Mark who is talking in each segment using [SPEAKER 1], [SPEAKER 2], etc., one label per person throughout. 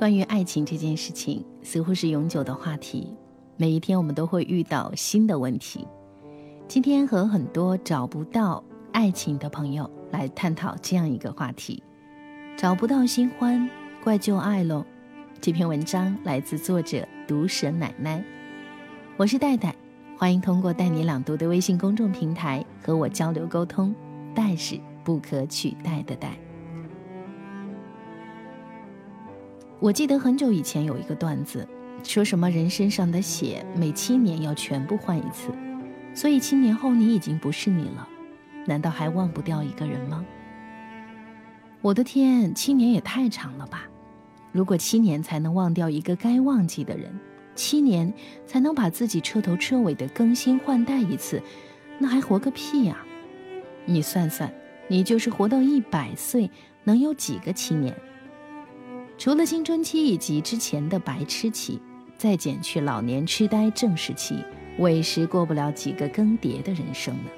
[SPEAKER 1] 关于爱情这件事情，似乎是永久的话题。每一天，我们都会遇到新的问题。今天和很多找不到爱情的朋友来探讨这样一个话题：找不到新欢，怪旧爱喽。这篇文章来自作者毒舌奶奶。我是戴戴，欢迎通过带你朗读的微信公众平台和我交流沟通。戴是不可取代的戴。我记得很久以前有一个段子，说什么人身上的血每七年要全部换一次，所以七年后你已经不是你了，难道还忘不掉一个人吗？我的天，七年也太长了吧！如果七年才能忘掉一个该忘记的人，七年才能把自己彻头彻尾的更新换代一次，那还活个屁呀！你算算，你就是活到一百岁，能有几个七年？除了青春期以及之前的白痴期，再减去老年痴呆正时期，委实过不了几个更迭的人生呢。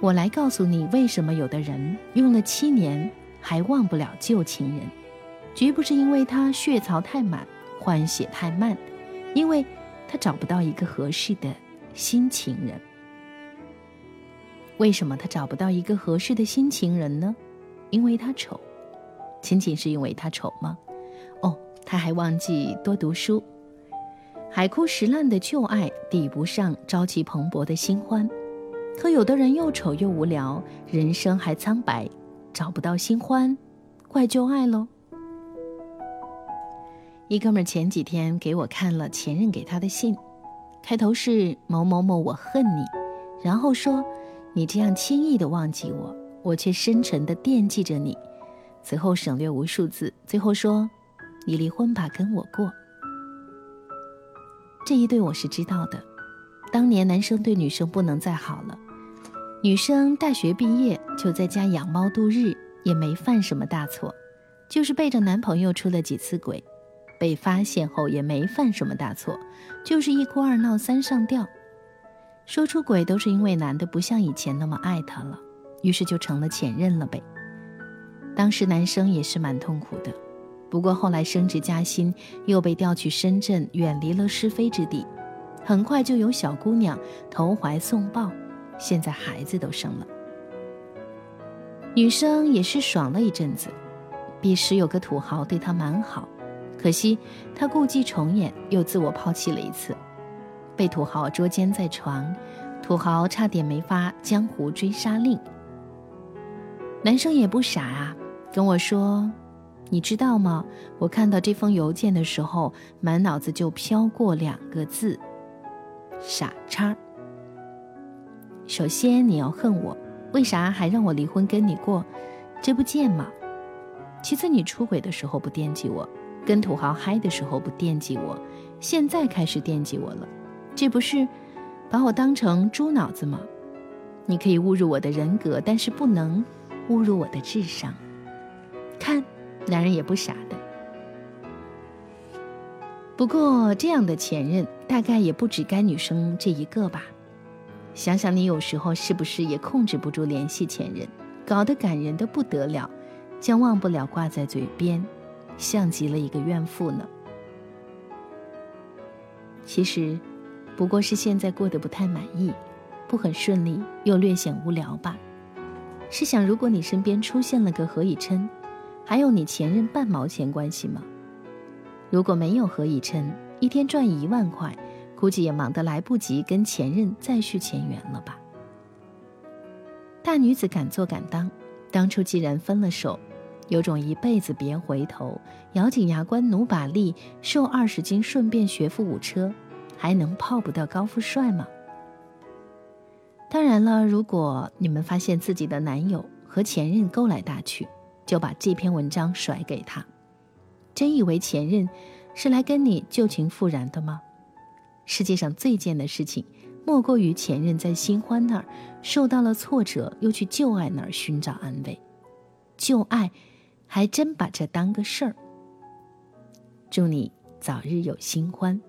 [SPEAKER 1] 我来告诉你，为什么有的人用了七年还忘不了旧情人，绝不是因为他血槽太满，换血太慢，因为他找不到一个合适的新情人。为什么他找不到一个合适的新情人呢？因为他丑。仅仅是因为他丑吗？哦，他还忘记多读书。海枯石烂的旧爱抵不上朝气蓬勃的新欢。可有的人又丑又无聊，人生还苍白，找不到新欢，怪旧爱喽。一哥们前几天给我看了前任给他的信，开头是某某某我恨你，然后说你这样轻易的忘记我，我却深沉的惦记着你。此后省略无数字，最后说：“你离婚吧，跟我过。”这一对我是知道的。当年男生对女生不能再好了，女生大学毕业就在家养猫度日，也没犯什么大错，就是背着男朋友出了几次轨，被发现后也没犯什么大错，就是一哭二闹三上吊。说出轨都是因为男的不像以前那么爱她了，于是就成了前任了呗。当时男生也是蛮痛苦的，不过后来升职加薪，又被调去深圳，远离了是非之地，很快就有小姑娘投怀送抱，现在孩子都生了。女生也是爽了一阵子，彼时有个土豪对她蛮好，可惜她故伎重演，又自我抛弃了一次，被土豪捉奸在床，土豪差点没发江湖追杀令。男生也不傻啊。跟我说，你知道吗？我看到这封邮件的时候，满脑子就飘过两个字：傻叉。首先你要恨我，为啥还让我离婚跟你过？这不贱吗？其次你出轨的时候不惦记我，跟土豪嗨的时候不惦记我，现在开始惦记我了，这不是把我当成猪脑子吗？你可以侮辱我的人格，但是不能侮辱我的智商。看，男人也不傻的。不过这样的前任大概也不止该女生这一个吧？想想你有时候是不是也控制不住联系前任，搞得感人的不得了，将忘不了挂在嘴边，像极了一个怨妇呢？其实，不过是现在过得不太满意，不很顺利，又略显无聊吧？试想，如果你身边出现了个何以琛。还有你前任半毛钱关系吗？如果没有何以琛，一天赚一万块，估计也忙得来不及跟前任再续前缘了吧。大女子敢做敢当，当初既然分了手，有种一辈子别回头，咬紧牙关努把力，瘦二十斤，顺便学富五车，还能泡不到高富帅吗？当然了，如果你们发现自己的男友和前任勾来搭去。就把这篇文章甩给他，真以为前任是来跟你旧情复燃的吗？世界上最贱的事情，莫过于前任在新欢那儿受到了挫折，又去旧爱那儿寻找安慰。旧爱还真把这当个事儿。祝你早日有新欢。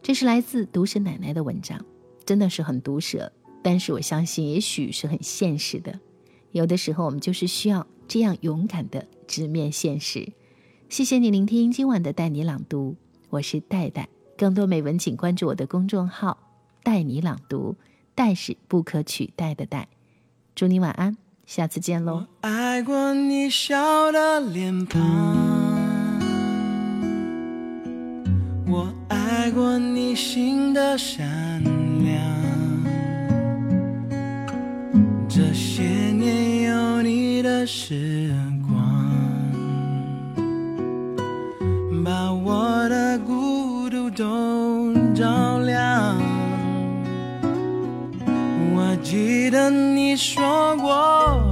[SPEAKER 1] 这是来自毒舌奶奶的文章，真的是很毒舌，但是我相信也许是很现实的。有的时候，我们就是需要。这样勇敢的直面现实，谢谢你聆听今晚的带你朗读，我是戴戴。更多美文，请关注我的公众号“带你朗读”，戴是不可取代的戴。祝你晚安，下次见喽。
[SPEAKER 2] 爱过你笑的脸庞，我爱过你心的善时光，把我的孤独都照亮。我记得你说过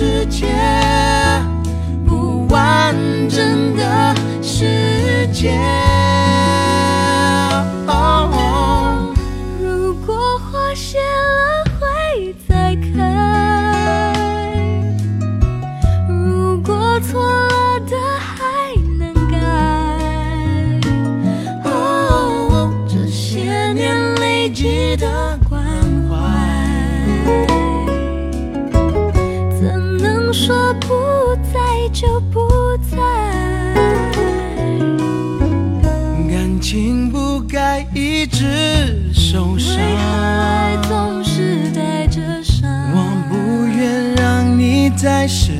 [SPEAKER 2] 世界，不完整的世界。
[SPEAKER 3] 就不在？
[SPEAKER 2] 感情不该一直受伤，
[SPEAKER 3] 为何爱总是带着伤？
[SPEAKER 2] 我不愿让你再失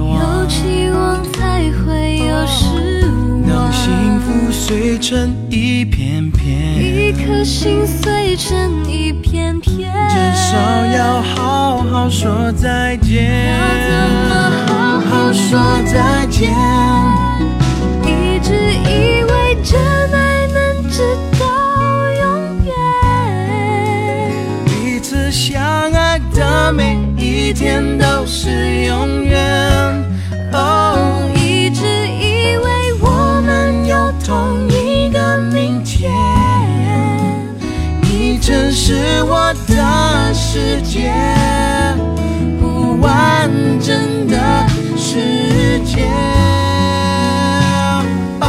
[SPEAKER 2] 望
[SPEAKER 3] 有。期望才会有失望。
[SPEAKER 2] 当幸福碎成一片片，
[SPEAKER 3] 一颗心碎成一片片，
[SPEAKER 2] 至少要好好说再见。
[SPEAKER 3] 要怎么好好说再见？一直以为真爱能直到永远，
[SPEAKER 2] 彼此相爱的每一天都是永远。哦，
[SPEAKER 3] 一直以为
[SPEAKER 2] 我们有同一个明天，你曾是我的世界，不完整的世界。哦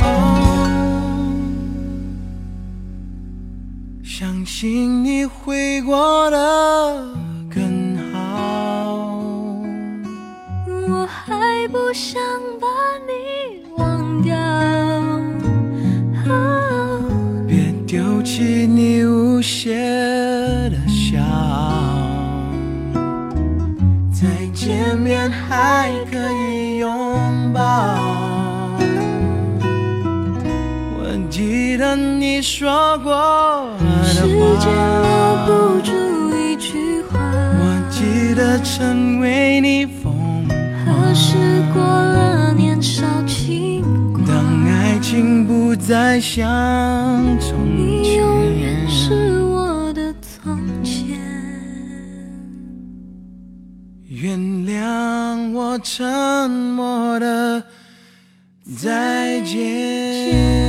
[SPEAKER 2] 哦相信你会过得更好。
[SPEAKER 3] 我还不想把你忘掉。
[SPEAKER 2] 别丢弃你无邪再见面还可以拥抱。我记得你说过
[SPEAKER 3] 时间留，不住一句话，
[SPEAKER 2] 我记得曾为你疯
[SPEAKER 3] 何
[SPEAKER 2] 狂。
[SPEAKER 3] 时过了年少轻狂？
[SPEAKER 2] 当爱情不再像从
[SPEAKER 3] 你
[SPEAKER 2] 见。